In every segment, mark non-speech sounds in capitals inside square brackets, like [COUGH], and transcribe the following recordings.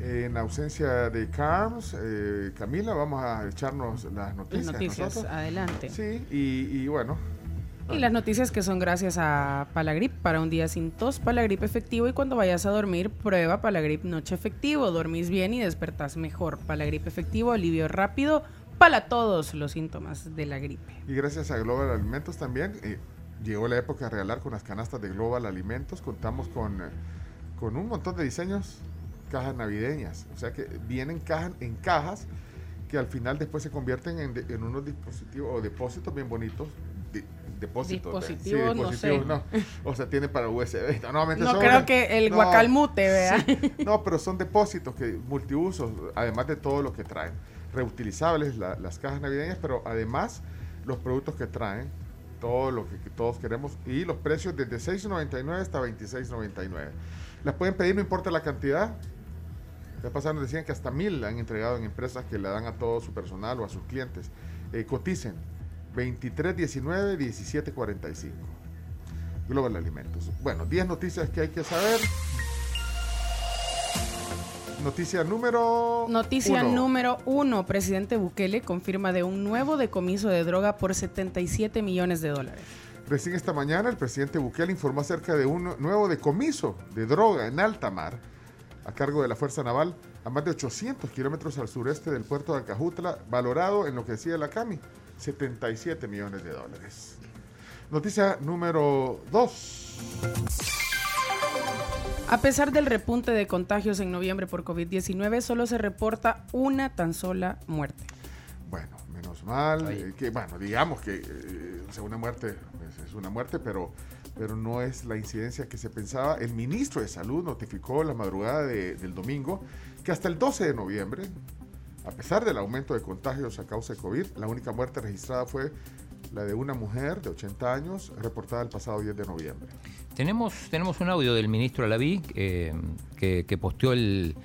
en ausencia de Carms, eh, Camila, vamos a echarnos las noticias. Las noticias, adelante. Sí, y, bueno. Y las noticias que son gracias a Palagrip para un día sin tos, Palagrip efectivo y cuando vayas a dormir, prueba Palagrip noche efectivo, dormís bien y despertás mejor. Palagrip efectivo, alivio rápido para todos los síntomas de la gripe. Y gracias a Global Alimentos también, llegó la época de regalar con las canastas de Global Alimentos. Contamos con, eh, con un montón de diseños, cajas navideñas. O sea que vienen cajas, en cajas que al final después se convierten en, unos dispositivos o depósitos bien bonitos. depósitos. Dispositivos, no, sé. O sea, tiene para USB. No, creo que el guacalmute, vea. No, pero son depósitos que multiusos, además de todo lo que traen. Reutilizables las cajas navideñas, pero además los productos que traen todo lo que, todos queremos y los precios desde 6.99 hasta 26.99. Las pueden pedir, no importa la cantidad. Ya pasaron, decían que hasta mil han entregado en empresas que le dan a todo su personal o a sus clientes. Eh, coticen 23.19, 17.45. Global Alimentos. Bueno, 10 noticias que hay que saber. Noticia número Noticia número uno. Presidente Bukele confirma de un nuevo decomiso de droga por 77 millones de dólares. Recién esta mañana el presidente Bukele informó acerca de un nuevo decomiso de droga en alta mar a cargo de la Fuerza Naval a más de 800 kilómetros al sureste del puerto de Acajutla, valorado en lo que decía la CAMI, 77 millones de dólares. Noticia número 2. A pesar del repunte de contagios en noviembre por COVID-19, solo se reporta una tan sola muerte. Bueno, menos mal. Eh, que, bueno, digamos que eh, una muerte pues, es una muerte, pero, pero no es la incidencia que se pensaba. El ministro de Salud notificó la madrugada del domingo que hasta el 12 de noviembre, a pesar del aumento de contagios a causa de COVID, la única muerte registrada fue la de una mujer de 80 años reportada el pasado 10 de noviembre. Tenemos, tenemos un audio del ministro Alaví eh, que, posteó el,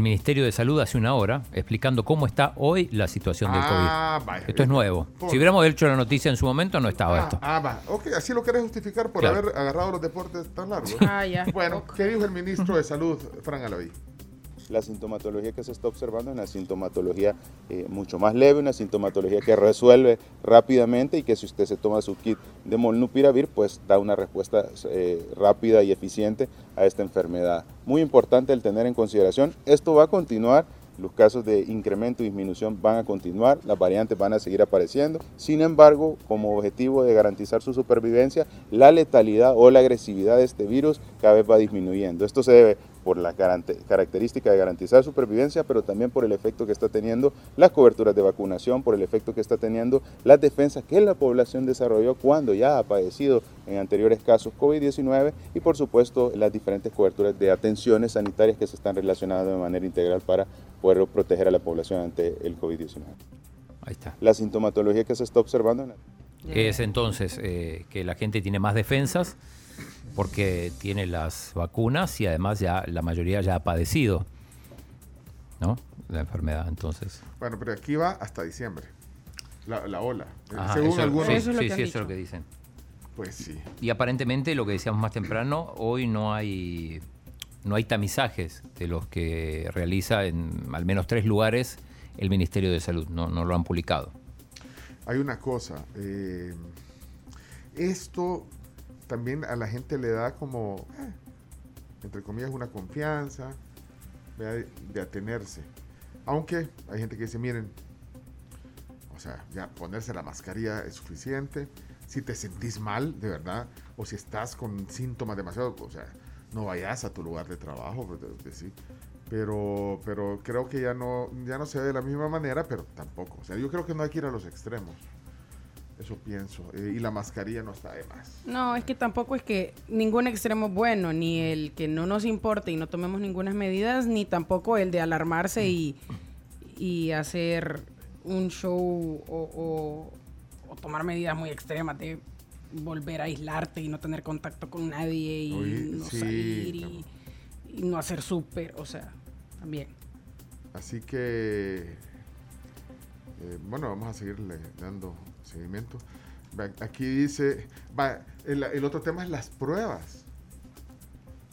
Ministerio de Salud hace una hora explicando cómo está hoy la situación del ah, COVID. esto es nuevo. Si hubiéramos hecho la noticia en su momento, no estaba ah, esto. Ah, va. Ok, así lo querés justificar por haber agarrado los deportes tan largos. Ah, ya. Bueno, ¿qué dijo el ministro de Salud, Fran Alaví? La sintomatología que se está observando es una sintomatología eh, mucho más leve, una sintomatología que resuelve rápidamente y que si usted se toma su kit de molnupiravir, pues da una respuesta eh, rápida y eficiente a esta enfermedad. Muy importante el tener en consideración, esto va a continuar los casos de incremento y disminución van a continuar, las variantes van a seguir apareciendo. Sin embargo, como objetivo de garantizar su supervivencia, la letalidad o la agresividad de este virus cada vez va disminuyendo. Esto se debe por la característica de garantizar supervivencia, pero también por el efecto que está teniendo las coberturas de vacunación, por el efecto que está teniendo las defensas que la población desarrolló cuando ya ha padecido en anteriores casos COVID-19 y por supuesto las diferentes coberturas de atenciones sanitarias que se están relacionando de manera integral para poder proteger a la población ante el COVID-19. Ahí está. La sintomatología que se está observando. Es entonces eh, que la gente tiene más defensas porque tiene las vacunas y además ya la mayoría ya ha padecido, ¿no? La enfermedad, entonces. Bueno, pero aquí va hasta diciembre, la, ola. Según algunos. Sí, sí, eso es lo que dicen. Pues sí. Y aparentemente lo que decíamos más temprano, hoy no hay no hay tamizajes de los que realiza en al menos tres lugares el Ministerio de Salud, no, no lo han publicado. Hay una cosa, eh, esto también a la gente le da como, eh, entre comillas, una confianza de, atenerse. Aunque hay gente que dice, miren, o sea, ya ponerse la mascarilla es suficiente. Si te sentís mal, de verdad, o si estás con síntomas demasiado, o sea, no vayas a tu lugar de trabajo, pues, Pero, pero creo que ya no, ya no se ve de la misma manera, pero tampoco. O sea, yo creo que no hay que ir a los extremos. Eso pienso. Eh, y la mascarilla no está de más. No, es que tampoco es que ningún extremo es bueno, ni el que no nos importe y no tomemos ninguna medidas, ni tampoco el de alarmarse y, y hacer un show o, tomar medidas muy extremas de volver a aislarte y no tener contacto con nadie y no salir y, no hacer súper, o sea, también. Así que, eh, bueno, vamos a seguirle dando seguimiento. Aquí dice, el, otro tema es las pruebas.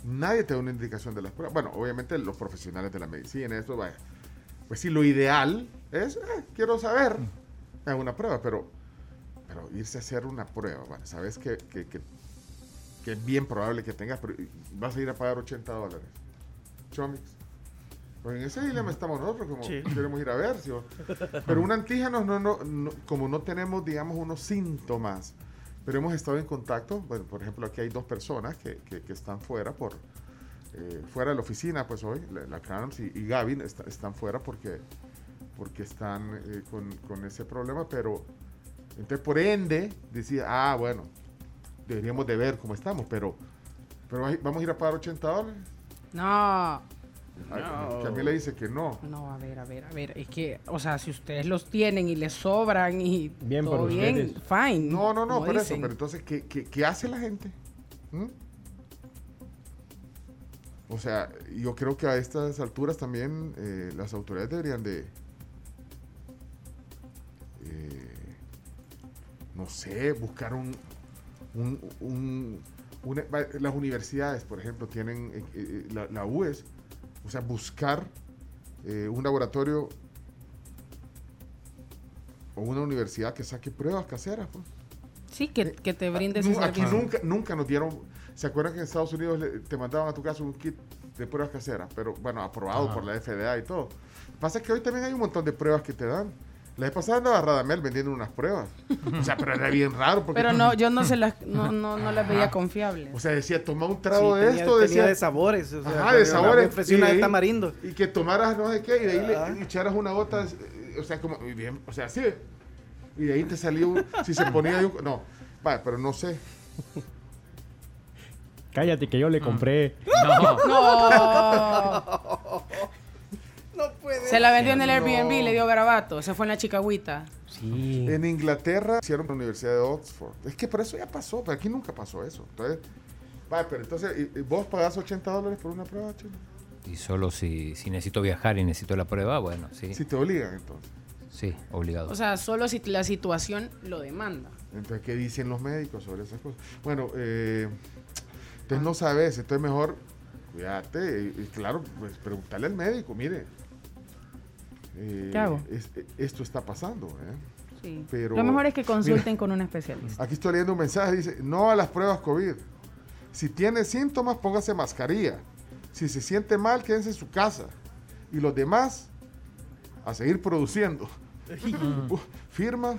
Nadie te da una indicación de las pruebas. Bueno, obviamente los profesionales de la medicina, esto, vaya. Pues sí, lo ideal es, eh, quiero saber, es una prueba, pero, pero irse a hacer una prueba, sabes que, que, que, es bien probable que tengas, pero vas a ir a pagar 80 dólares. Chomix. Pues en ese dilema estamos nosotros, como queremos ir a ver. Pero un antígeno, no, no, como no tenemos, digamos, unos síntomas, pero hemos estado en contacto, bueno, por ejemplo, aquí hay dos personas que, que, están fuera por, eh, fuera de la oficina, pues hoy, la, la y, Gavin están fuera porque, porque están eh, con, con, ese problema, pero entonces por ende decía, ah, bueno, deberíamos de ver cómo estamos, pero, pero vamos a ir a pagar 80 dólares. No. No. Que a mí le dice que no. No, a ver, a ver, a ver. Es que, o sea, si ustedes los tienen y les sobran y bien todo bien, fine. No, no, no, por eso. Pero entonces, ¿qué, qué, hace la gente? ¿Mm? O sea, yo creo que a estas alturas también eh, las autoridades deberían de, eh, no sé, buscar un, un, un las universidades, por ejemplo, tienen eh, la, la UES o sea, buscar eh, un laboratorio o una universidad que saque pruebas caseras. Pues. Sí, que, eh, te brinde ese Aquí nunca, nunca nos dieron. ¿Se acuerdan que en Estados Unidos te mandaban a tu casa un kit de pruebas caseras? Pero bueno, aprobado por la FDA y todo. Pasa que hoy también hay un montón de pruebas que te dan. La vez pasada andaba Radamel vendiendo unas pruebas. O sea, pero era bien raro. Porque... Pero no, yo no se las, no, no, no las veía confiables. O sea, decía, toma un trago de esto. Decía, de sabores. O sea, de sabores. Y, una de tamarindo. Y que tomaras no sé qué, y de ahí le, echaras una gota, o sea, como, bien, o sea, así. Y de ahí te salió, si se ponía, un, no, vaya, pero no sé. Cállate que yo le compré. No. no. [LAUGHS] Se la vendió en el Airbnb, le dio garabato. Se fue en la chicagüita. Sí. En Inglaterra hicieron la Universidad de Oxford. Es que por eso ya pasó, pero aquí nunca pasó eso. Entonces, vaya, pero entonces, ¿vos pagás 80 dólares por una prueba, chino? Y solo si, si necesito viajar y necesito la prueba, bueno, sí. Si te obligan, entonces. Sí, obligado. O sea, solo si la situación lo demanda. Entonces, ¿qué dicen los médicos sobre esas cosas? Bueno, eh, entonces no sabes, entonces mejor cuídate y, claro, pues preguntarle al médico, mire, eh, ¿Qué hago? Eh, esto está pasando. ¿eh? Sí. Pero, Lo mejor es que consulten con un especialista. Aquí estoy leyendo un mensaje, dice, no a las pruebas COVID. Si tiene síntomas, póngase mascarilla. Si se siente mal, quédense en su casa. Y los demás, a seguir produciendo. [LAUGHS] firma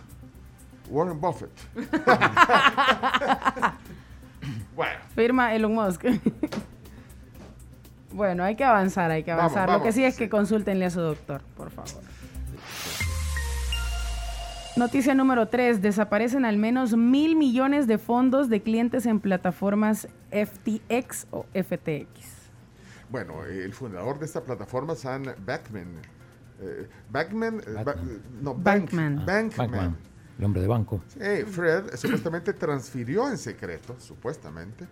Warren Buffett. [LAUGHS] [LAUGHS] bueno. Firma Elon Musk. Bueno, hay que avanzar, hay que avanzar. Lo que sí es que consultenle a su doctor, por favor. Noticia número 3. Desaparecen al menos mil millones de fondos de clientes en plataformas FTX o FTX. Bueno, el fundador de esta plataforma, Sam Backman. Eh, Backman, eh, no, Bankman. Bankman. El hombre de banco. Sí, Fred supuestamente transfirió en secreto, supuestamente,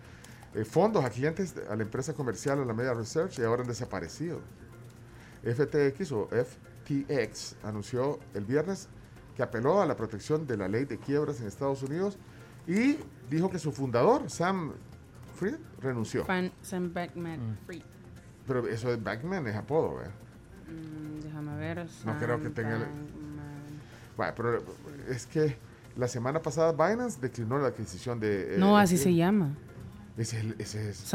eh, fondos a clientes a la empresa comercial Alameda Research y ahora han desaparecido. FTX o FTX anunció el viernes que apeló a la protección de la ley de quiebras en Estados Unidos y dijo que su fundador, Sam Fried, renunció. Sam Backman mm. Fried. Pero eso de Backman es apodo, ¿verdad? Mm, déjame ver. no creo que tenga. Bueno, pero es que la semana pasada Binance declinó la adquisición de. Eh, no, así se llama. Ese, es.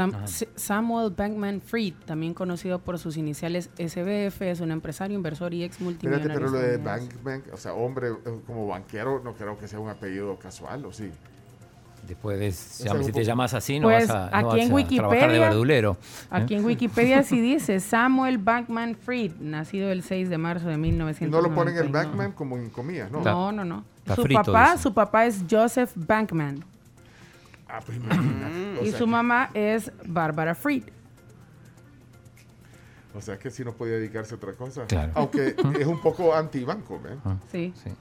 Samuel Bankman Fried, también conocido por sus iniciales SBF, es un empresario, inversor y ex multimillonario. pero lo de Bank, o sea, hombre eh, como banquero, no creo que sea un apellido casual, ¿o sí? Después, si te llamas así, no pues, vas, a, aquí en Wikipedia, trabajar de verdulero. Aquí en Wikipedia sí dice Samuel Bankman Fried, nacido el 6 de marzo de 1999. Y no lo ponen el Bankman como en comillas, ¿no? No, no, no. su, papá, su papá es Joseph Bankman. Ah, pues y su mamá es Barbara Fried. O sea que si no podía dedicarse a otra cosa. Aunque [LAUGHS] es un poco anti-banco, ¿ven? Ah. Sí. sí.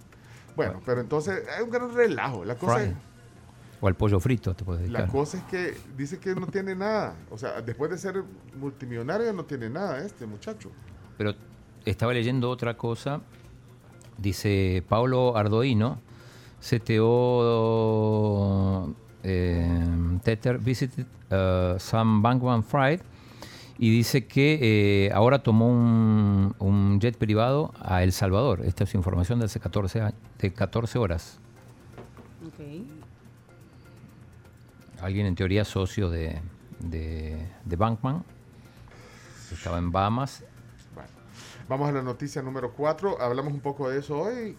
Bueno, pero entonces hay un gran relajo. La cosa o al pollo frito te puedes dedicar. La cosa es que dice que no tiene nada. O sea, después de ser multimillonario no tiene nada este muchacho. Pero estaba leyendo otra cosa. Dice Paulo Ardoino, CTO Tether visited uh, Sam Bankman Fried y dice que eh, ahora tomó un, jet privado a El Salvador. Esta es información de hace 14, de 14 horas. alguien en teoría socio de, de, Bankman. Estaba en Bahamas. vamos a la noticia número 4. Hablamos un poco de eso hoy.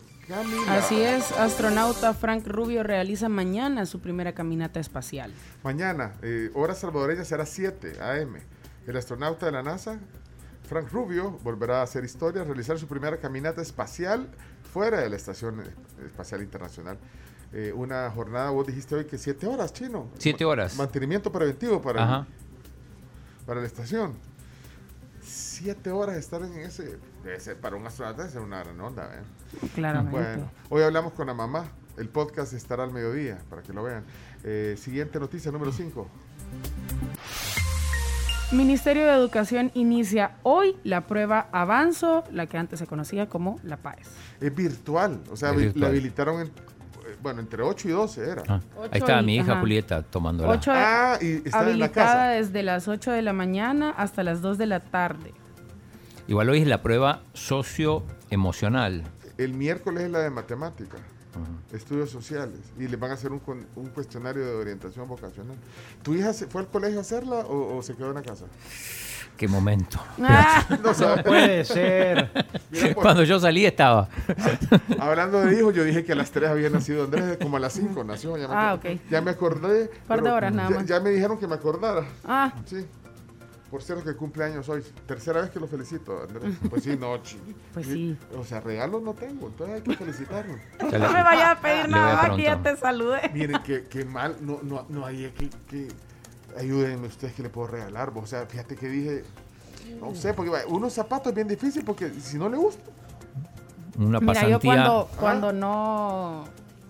Así es, astronauta Frank Rubio realiza mañana su primera caminata espacial. Mañana, eh, hora salvadoreña será 7 a.m. El astronauta de la NASA, Frank Rubio, volverá a hacer historia, realizar su primera caminata espacial fuera de la Estación Espacial Internacional. Eh, una jornada, vos dijiste hoy que siete horas, chino. Siete horas. Mantenimiento preventivo para, para la estación. Siete horas estar en ese, para un astronauta es una gran onda, ¿eh? Claramente. Bueno, hoy hablamos con la mamá. El podcast estará al mediodía para que lo vean. Eh, siguiente noticia, número 5. Ministerio de Educación inicia hoy la prueba Avanzo, la que antes se conocía como la PAES. Es virtual, o sea, la habilitaron en bueno, entre 8 y 12 era. Ah, ahí estaba mi hija Julieta tomándola. ah, y está habilitada en la casa. desde las 8 de la mañana hasta las 2 de la tarde. Igual hoy es la prueba socioemocional. El miércoles es la de matemática, estudios sociales, y le van a hacer un, un, cuestionario de orientación vocacional. ¿Tu hija fue al colegio a hacerla o se quedó en la casa? qué momento. Ah. no, puede ser. Cuando yo salí estaba. Hablando de hijos, yo dije que a las 3 había nacido Andrés, como a las 5 nació. Ya me, ah, ok. Ya me acordé. Un par de horas nada más. Ya, me dijeron que me acordara. Ah. Sí. Por cierto, que cumple años hoy. Tercera vez que lo felicito, Andrés. Pues sí, no, Pues sí. O sea, regalos no tengo, entonces hay que felicitarlo. [LAUGHS] no me vaya a pedir nada más que ya te salude. Miren, [LAUGHS] qué, mal, no, no, no hay que, que ayúdenme ustedes que le puedo regalar. O sea, fíjate que dije, no sé, porque unos zapatos es bien difícil porque si no le gusta. Una pasantía. Mira, yo cuando, cuando no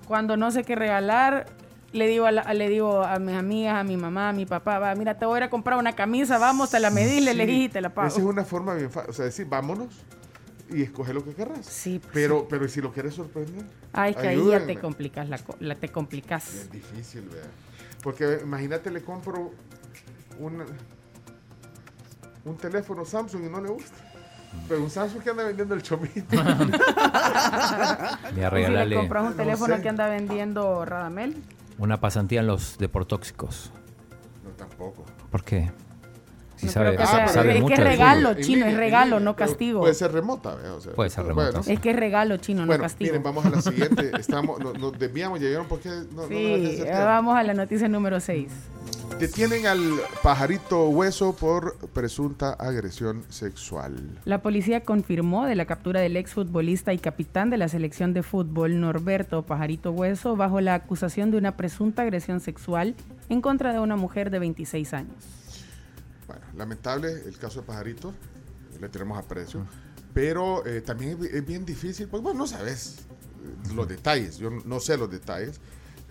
cuando no sé qué regalar, le digo a, le digo a mis amigas, a mi mamá, a mi papá, va, mira, te voy a ir a comprar una camisa, vamos, te la medí, le elegí y te la pago. Esa es una forma bien fácil, o sea, decir, vámonos y escoge lo que querrás. Sí, pues pero, pero si lo quieres sorprender. Ay, que ahí ya te complicas la, la te complicas. Es difícil, vea. Porque imagínate, le compro un, un teléfono Samsung y no le gusta. Pero un Samsung que anda vendiendo el chomito. Voy a regalarle. compras un teléfono que anda vendiendo Radamel? Una pasantía en los deportóxicos. No, tampoco. ¿Por qué? Si sabe, ah, sabe es que es regalo, chino, es regalo, no castigo. Puede ser remota, Puede ser remota. Es que es regalo, chino, no castigo. Miren, vamos a la siguiente. [LAUGHS] Estamos, nos, desviamos, ya vieron por qué. No, sí, vamos a la noticia número 6. Detienen al pajarito hueso por presunta agresión sexual. La policía confirmó de la captura del exfutbolista y capitán de la selección de fútbol Norberto Pajarito Hueso bajo la acusación de una presunta agresión sexual en contra de una mujer de 26 años. Bueno, lamentable el caso de Pajarito, le tenemos aprecio, pero eh, también es bien difícil, pues bueno, no sabes los detalles, yo no sé los detalles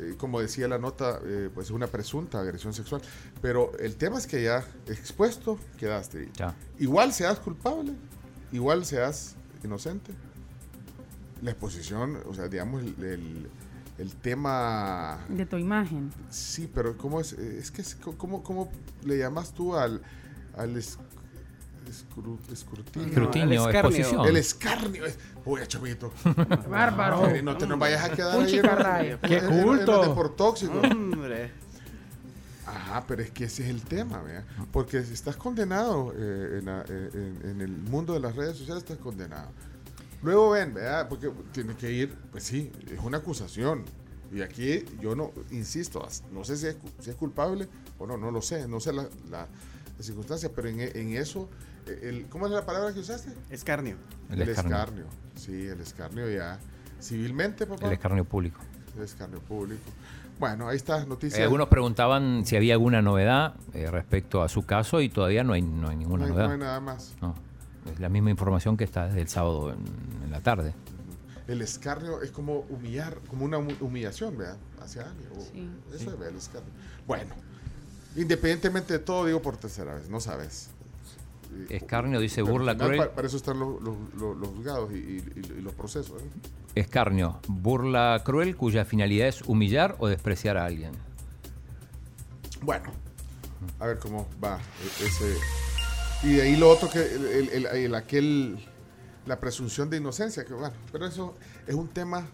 eh, como decía la nota, eh, pues una presunta agresión sexual. Pero el tema es que ya expuesto quedaste. Ya. Igual seas culpable, igual seas inocente. La exposición, o sea, digamos, el, el, tema... De tu imagen. Sí, pero ¿cómo es? Es que, ¿cómo, cómo le llamas tú al, al escrutinio. Escrutinio, el exposición. El escarnio. Uy, chavito. [LAUGHS] Bárbaro. no te nos vayas a quedar Un ahí. ¡Qué culto! de por tóxico. Hombre. Ajá, pero es que ese es el tema, ¿vea? Porque si estás condenado eh, eh, en, el mundo de las redes sociales, estás condenado. Luego ven, ¿vea? Porque tiene que ir, pues sí, es una acusación. Y aquí yo no, insisto, no sé si es, culpable o no, no lo sé, no sé la, la, circunstancia, pero en, en eso, el, ¿cómo es la palabra que usaste? Escarnio. El, escarnio. Sí, el escarnio ya. Civilmente, papá. El escarnio público. El escarnio público. Bueno, ahí está. Eh, algunos preguntaban si había alguna novedad eh, respecto a su caso y todavía no hay, no hay ninguna novedad. No hay nada más. No, es la misma información que está desde el sábado en la tarde el escarnio es como humillar, como una humillación, ¿verdad? Hacia alguien. Eso es el escarnio. Bueno, independientemente de todo, digo por tercera vez, no sabes. Escarnio dice burla cruel. Para, eso están los, juzgados y, los procesos. ¿eh? Escarnio, burla cruel cuya finalidad es humillar o despreciar a alguien. Bueno, a ver cómo va e, ese. Y de ahí lo otro que el aquel la presunción de inocencia, que bueno, pero eso es un tema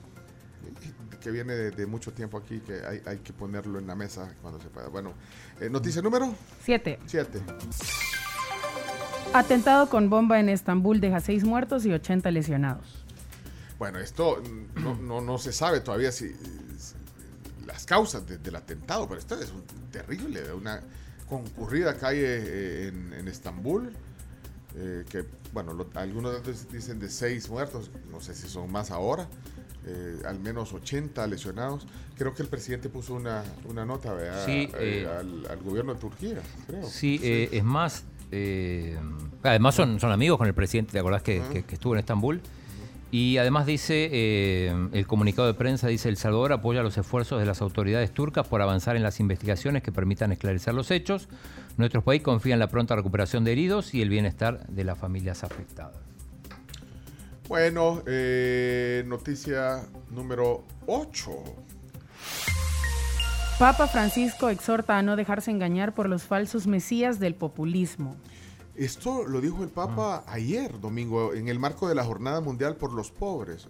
que viene de, mucho tiempo aquí, que hay, que ponerlo en la mesa cuando se pueda. Bueno, eh, noticia número 7. 7. Atentado con bomba en Estambul deja 6 muertos y 80 lesionados. Bueno, esto no, no, se sabe todavía si, las causas del atentado, pero esto es un terrible, una concurrida calle eh, en, en Estambul eh, que, bueno, algunos dicen de seis muertos, no sé si son más ahora, eh, al menos 80 lesionados. Creo que el presidente puso una, una nota eh, al, gobierno de Turquía, creo. Sí, es más, además son, son amigos con el presidente, ¿te acordás que, que estuvo en Estambul? Y además dice, eh, el comunicado de prensa dice, El Salvador apoya los esfuerzos de las autoridades turcas por avanzar en las investigaciones que permitan esclarecer los hechos. Nuestro país confía en la pronta recuperación de heridos y el bienestar de las familias afectadas. Bueno, eh, noticia número 8. Papa Francisco exhorta a no dejarse engañar por los falsos mesías del populismo. Esto lo dijo el Papa ayer, domingo, en el marco de la Jornada Mundial por los Pobres.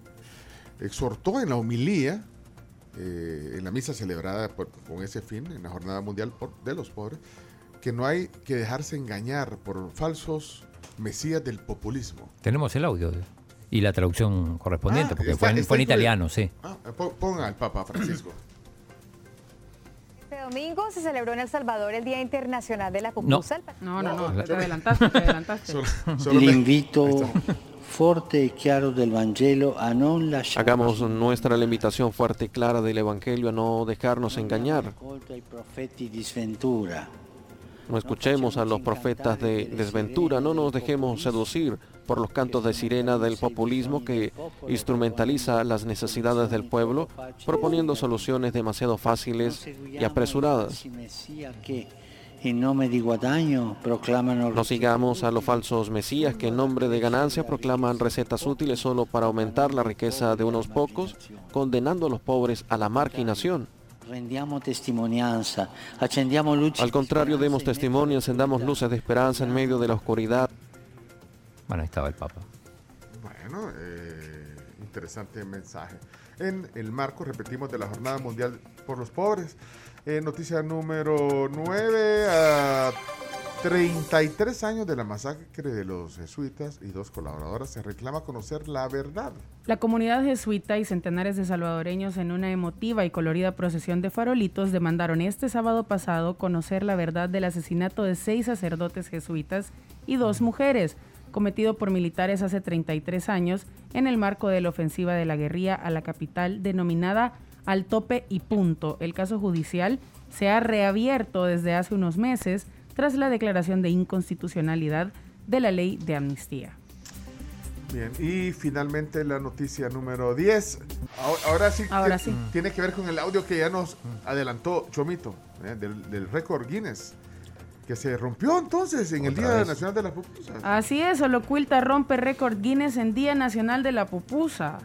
Exhortó en la homilía, eh, en la misa celebrada con ese fin, en la Jornada Mundial de los Pobres, que no hay que dejarse engañar por falsos mesías del populismo. Tenemos el audio y la traducción correspondiente, ah, porque fue, en, italiano, sí. Ah, ponga al Papa Francisco domingo se celebró en El Salvador el Día Internacional de la Pupusa. No, no, no, te adelantaste, te adelantaste. L'invito [LAUGHS] fuerte y claro del Evangelio a no Hagamos nuestra la invitación fuerte y clara del Evangelio a no dejarnos engañar. No escuchemos a los profetas de desventura, no nos dejemos seducir por los cantos de sirena del populismo que instrumentaliza las necesidades del pueblo, proponiendo soluciones demasiado fáciles y apresuradas. No sigamos a los falsos mesías que en nombre de ganancia proclaman recetas útiles solo para aumentar la riqueza de unos pocos, condenando a los pobres a la marginación. Al contrario, demos testimonio, encendamos luces de esperanza en medio de la oscuridad. Bueno, ahí estaba el Papa. Bueno, eh, interesante mensaje. En el marco, repetimos, de la Jornada Mundial por los Pobres. Eh, noticia número 9 a 33 años de la masacre de los jesuitas y dos colaboradoras se reclama conocer la verdad. La comunidad jesuita y centenares de salvadoreños en una emotiva y colorida procesión de farolitos demandaron este sábado pasado conocer la verdad del asesinato de seis sacerdotes jesuitas y dos mujeres, cometido por militares hace 33 años en el marco de la ofensiva de la guerrilla a la capital denominada Al Tope y Punto. El caso judicial se ha reabierto desde hace unos meses tras la declaración de inconstitucionalidad de la ley de amnistía. Bien, y finalmente la noticia número 10. Ahora, sí, Ahora sí. tiene que ver con el audio que ya nos adelantó Chomito, ¿eh? del, récord Guinness que se rompió entonces en el Día Nacional de la Pupusa. Así es, Olocuilta rompe récord Guinness en Día Nacional de la Pupusa.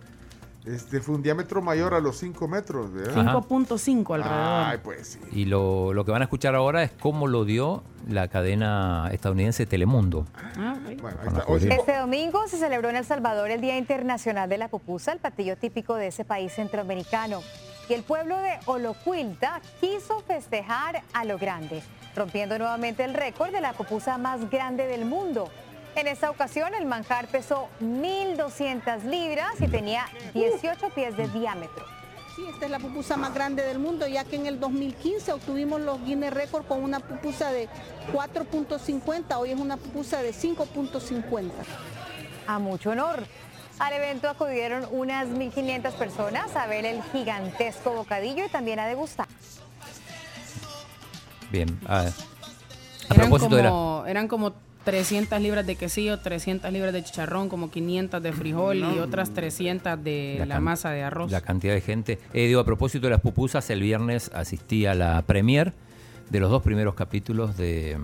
Este fue un diámetro mayor a los 5 metros, 5.5 alrededor. Ay, pues sí. Y lo, lo, que van a escuchar ahora es cómo lo dio la cadena estadounidense Telemundo. Ah, bueno, Este domingo se celebró en El Salvador el Día Internacional de la Pupusa, el platillo típico de ese país centroamericano. Y el pueblo de Olocuilta quiso festejar a lo grande, rompiendo nuevamente el récord de la pupusa más grande del mundo. En esta ocasión el manjar pesó 1.200 libras y tenía 18 pies de diámetro. Sí, esta es la pupusa más grande del mundo, ya que en el 2015 obtuvimos los Guinness Record con una pupusa de 4.50, hoy es una pupusa de 5.50. A mucho honor. Al evento acudieron unas 1.500 personas a ver el gigantesco bocadillo y también a degustar. Bien. A, propósito de la... Eran como 300 libras de quesillo, 300 libras de chicharrón, como 500 de frijol y otras 300 de la, masa de arroz. La cantidad de gente. Eh, digo, a propósito de las pupusas, el viernes asistí a la premier de los dos primeros capítulos de,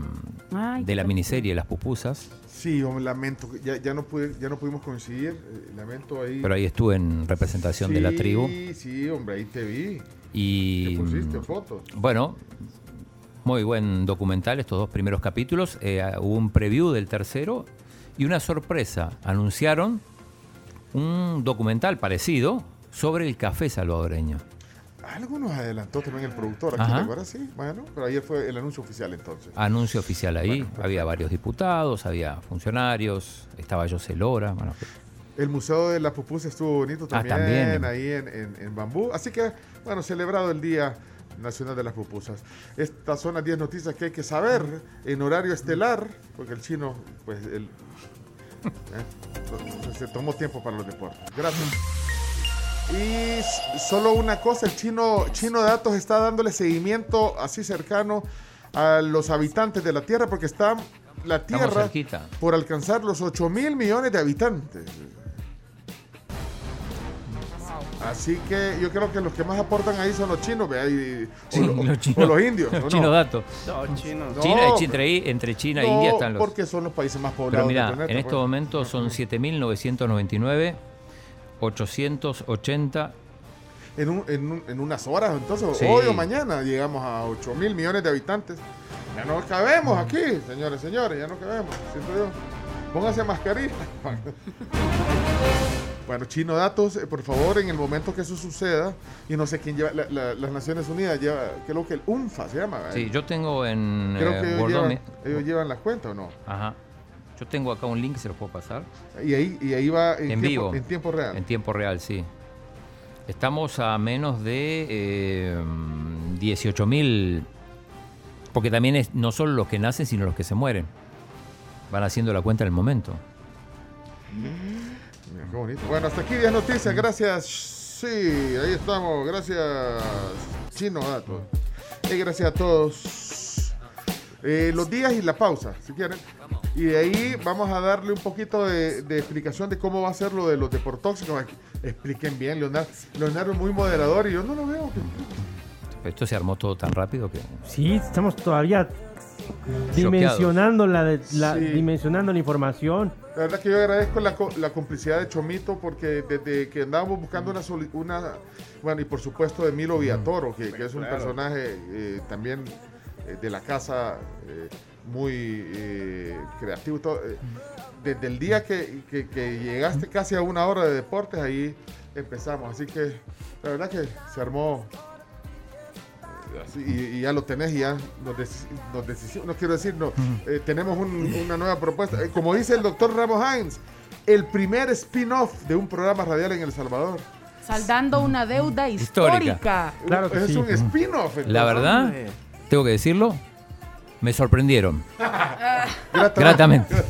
mm, de la miniserie Las pupusas. Sí, lamento, ya, ya, no pude, ya no pudimos coincidir, eh, lamento ahí. Pero ahí estuve en representación de la tribu. Sí, sí, hombre, ahí te vi. Y... ¿Te pusiste fotos? Bueno, muy buen documental estos dos primeros capítulos. Eh, hubo un preview del tercero y una sorpresa. Anunciaron un documental parecido sobre el café salvadoreño. Algo nos adelantó también el productor aquí, ¿te Sí, bueno, pero ayer fue el anuncio oficial entonces. Anuncio oficial ahí. había varios diputados, había funcionarios, estaba José Lora. Bueno, el Museo de la Pupusa estuvo bonito ah, también, ahí en Bambú. Así que, bueno, celebrado el día Nacional de las Pupusas. Estas son las 10 noticias que hay que saber en horario estelar, porque el chino, pues, el, eh, se tomó tiempo para los deportes. Gracias. Y solo una cosa, el chino, chino Datos está dándole seguimiento así cercano a los habitantes de la Tierra, porque está la Tierra por alcanzar los 8 mil millones de habitantes. Así que yo creo que los que más aportan ahí son los chinos, ¿vea? o, los chinos, o, los indios. Chino dato. No, chinos. China, entre, entre China e India están los. Porque son los países más poblados. Pero mira, en este pues. momento son 7.999, 880. En, un, en, en, unas horas, entonces, hoy o mañana llegamos a 8 mil millones de habitantes. Ya no cabemos aquí, señores, señores, ya no cabemos, siento yo. Pónganse mascarilla. [LAUGHS] Bueno, Chino Datos, eh, por favor, en el momento que eso suceda, y no sé quién lleva, las Naciones Unidas lleva, creo que el UNFA se llama. Sí, yo tengo en. Creo que ellos, llevan, ellos llevan las cuentas o no. Ajá. Yo tengo acá un link, se lo puedo pasar. Y ahí, y ahí va en, vivo. En tiempo real. En tiempo real, sí. Estamos a menos de eh, 18 mil, porque también es no solo los que nacen, sino los que se mueren. Van haciendo la cuenta en el momento. Bueno, hasta aquí 10 noticias. Gracias. Sí, ahí estamos. Gracias, Chino Datos. Y gracias a todos. Eh, los días y la pausa, si quieren. Y de ahí vamos a darle un poquito de, explicación de cómo va a ser lo de los deportóxicos. Expliquen bien, Leonardo. Leonardo es muy moderador y yo no lo veo. Esto se armó todo tan rápido que... Sí, estamos todavía dimensionando la, dimensionando la información. La verdad que yo agradezco la, complicidad de Chomito porque desde que andábamos buscando una, una bueno, y por supuesto de Milo Villatoro, que, es un personaje eh, también eh, de la casa eh, muy creativo. desde el día que, que, llegaste casi a una hora de deportes, ahí empezamos. Así que la verdad que se armó y, ya lo tenés y ya nos, decidimos, no quiero decir, no, eh, tenemos una nueva propuesta. Eh, como dice el doctor Ramos Hines, el primer spin-off de un programa radial en El Salvador. Saldando una deuda histórica. Claro es un spin-off. La verdad, tengo que decirlo, me sorprendieron. [LAUGHS] Gratamente. [LAUGHS]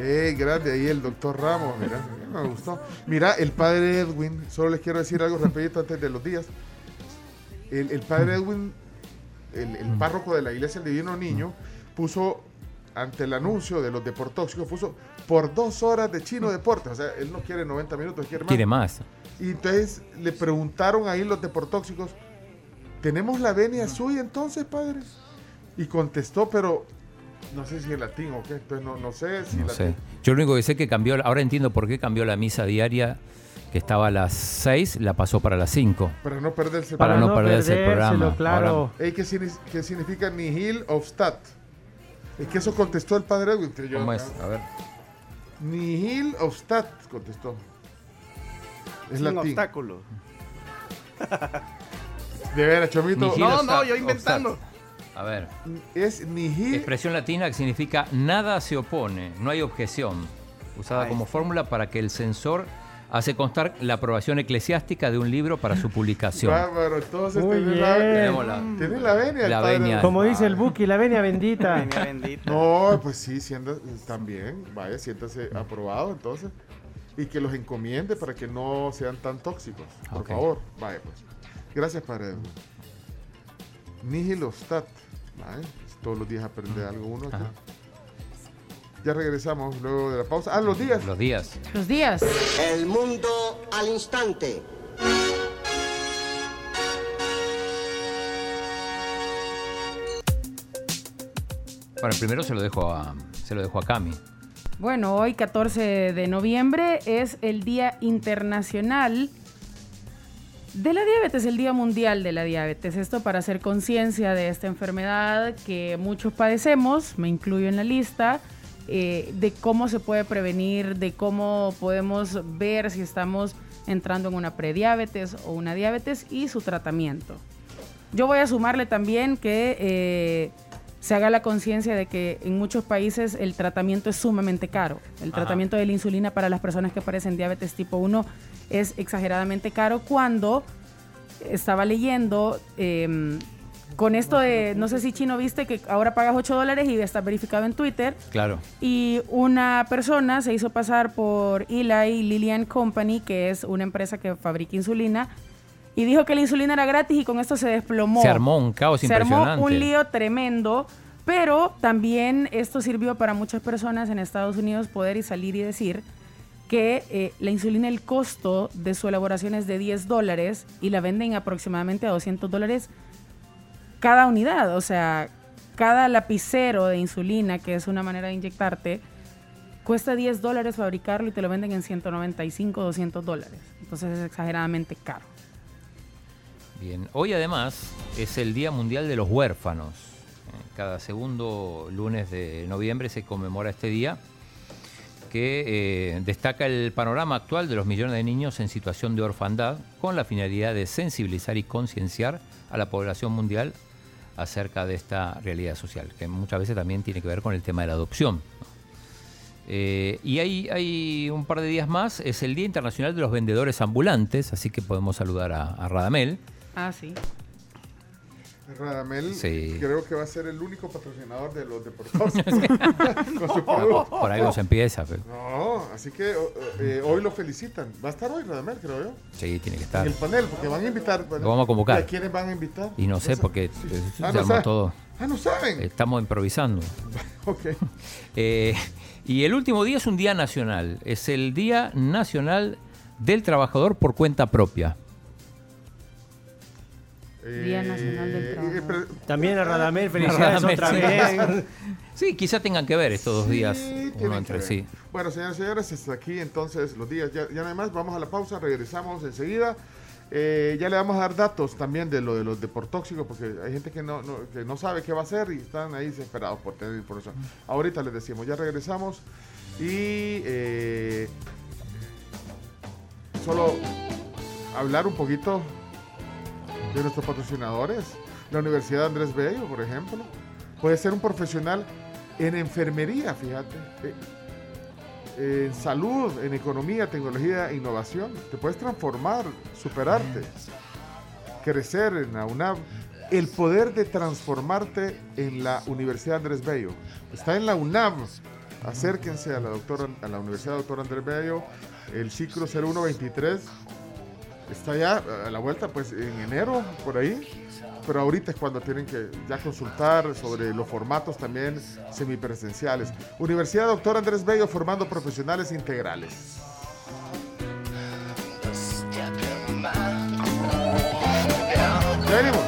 Eh, grande ahí el doctor Ramos, mira, me gustó. Mira, el padre Edwin, solo les quiero decir algo rapidito antes de los días. El, padre Edwin, el, párroco de la iglesia del Divino Niño, puso ante el anuncio de los deportóxicos, puso por dos horas de chino deporte. O sea, él no quiere 90 minutos, quiere más. Quiere más. Y entonces le preguntaron ahí los deportóxicos, ¿tenemos la venia suya entonces, padre? Y contestó, pero no sé si en latín o qué, entonces no, no sé si no sé. Yo lo único que sé que cambió, ahora entiendo por qué cambió la misa diaria que estaba a las 6, la pasó para las 5. Para no perderse, para, no, perderse el programa. Claro. ¿qué, significa nihil of stat? Es que eso contestó el padre Edwin. ¿Cómo es? A ver. Nihil of stat, contestó. Es, un obstáculo. [LAUGHS] De veras, Chomito. no, no, yo inventando. A ver. Es nihil. Expresión latina que significa nada se opone, no hay objeción. Usada como fórmula para que el censor hace constar la aprobación eclesiástica de un libro para su publicación. Bárbaro, entonces tiene la, tiene la venia. La venia. Como dice el Buki, la venia bendita. No, pues sí, siendo, también, vaya, siéntase aprobado entonces. Y que los encomiende para que no sean tan tóxicos, por favor. Vaya, pues. Gracias, Padre. Nihilostat. Todos los días aprende algo uno. Ya regresamos luego de la pausa. Ah, los días. Los días. Los días. El mundo al instante. Bueno, primero se lo dejo a, se lo dejo a Cami. Bueno, hoy 14 de noviembre es el Día Internacional de la diabetes, el Día Mundial de la Diabetes. Esto para hacer conciencia de esta enfermedad que muchos padecemos, me incluyo en la lista, eh, de cómo se puede prevenir, de cómo podemos ver si estamos entrando en una prediabetes o una diabetes y su tratamiento. Yo voy a sumarle también que eh, se haga la conciencia de que en muchos países el tratamiento es sumamente caro. El tratamiento de la insulina para las personas que padecen diabetes tipo 1 es exageradamente caro cuando estaba leyendo em, con esto de, no sé si Chino viste que ahora pagas 8 dólares y está verificado en Twitter. Claro. Y una persona se hizo pasar por Eli Lillian Company, que es una empresa que fabrica insulina, y dijo que la insulina era gratis y con esto se desplomó. Se armó un caos impresionante. Se armó un lío tremendo, pero también esto sirvió para muchas personas en Estados Unidos poder y salir y decir que eh, la insulina, el costo de su elaboración es de 10 dólares y la venden aproximadamente a 200 dólares cada unidad. O sea, cada lapicero de insulina, que es una manera de inyectarte, cuesta 10 dólares fabricarlo y te lo venden en 195, 200 dólares. Entonces es exageradamente caro. Bien, hoy además es el Día Mundial de los Huérfanos. Cada segundo lunes de noviembre se conmemora este día que eh, destaca el panorama actual de los millones de niños en situación de orfandad con la finalidad de sensibilizar y concienciar a la población mundial acerca de esta realidad social, que muchas veces también tiene que ver con el tema de la adopción. Eh, y hay, hay, un par de días más, es el Día Internacional de los Vendedores Ambulantes, así que podemos saludar a Radamel. Ah, sí. Radamel creo que va a ser el único patrocinador de los deportivos [LAUGHS] [LAUGHS] con su Por ahí se empieza. No, así que eh, hoy lo felicitan. Va a estar hoy Radamel, creo yo. Sí, tiene que estar. En el panel, porque van a invitar. lo vamos a convocar. ¿A quiénes van a invitar? Y no sé, porque ah, no todo. Ah, no saben. Estamos improvisando. [LAUGHS] ok. Eh, y el último día es un día nacional. Es el Día Nacional del Trabajador por cuenta propia. Día Nacional del eh, Trabajo. También a Radamel, felicidades otra vez. Sí, quizá tengan que ver estos dos días uno entre sí. Bueno, señores y señores, hasta aquí entonces los días. Ya, ya nada más, vamos a la pausa, regresamos enseguida. Eh, ya le vamos a dar datos también de lo de los deportóxicos, porque hay gente que no, que no sabe qué va a hacer y están ahí desesperados por tener información. Ahorita les decimos, ya regresamos y eh, solo hablar un poquito de nuestros patrocinadores. La Universidad Andrés Bello, por ejemplo. Puede ser un profesional en enfermería, fíjate. Eh, en salud, en economía, tecnología, innovación. Te puedes transformar, superarte, crecer en la UNAV. El poder de transformarte en la Universidad Andrés Bello. Está en la UNAV. Acérquense a la, doctora, a la Universidad Doctor Andrés Bello, el ciclo 0123 está ya a la vuelta, pues en enero, por ahí. Pero ahorita es cuando tienen que ya consultar sobre los formatos también semipresenciales. Universidad Doctor Andrés Bello formando profesionales integrales. venimos.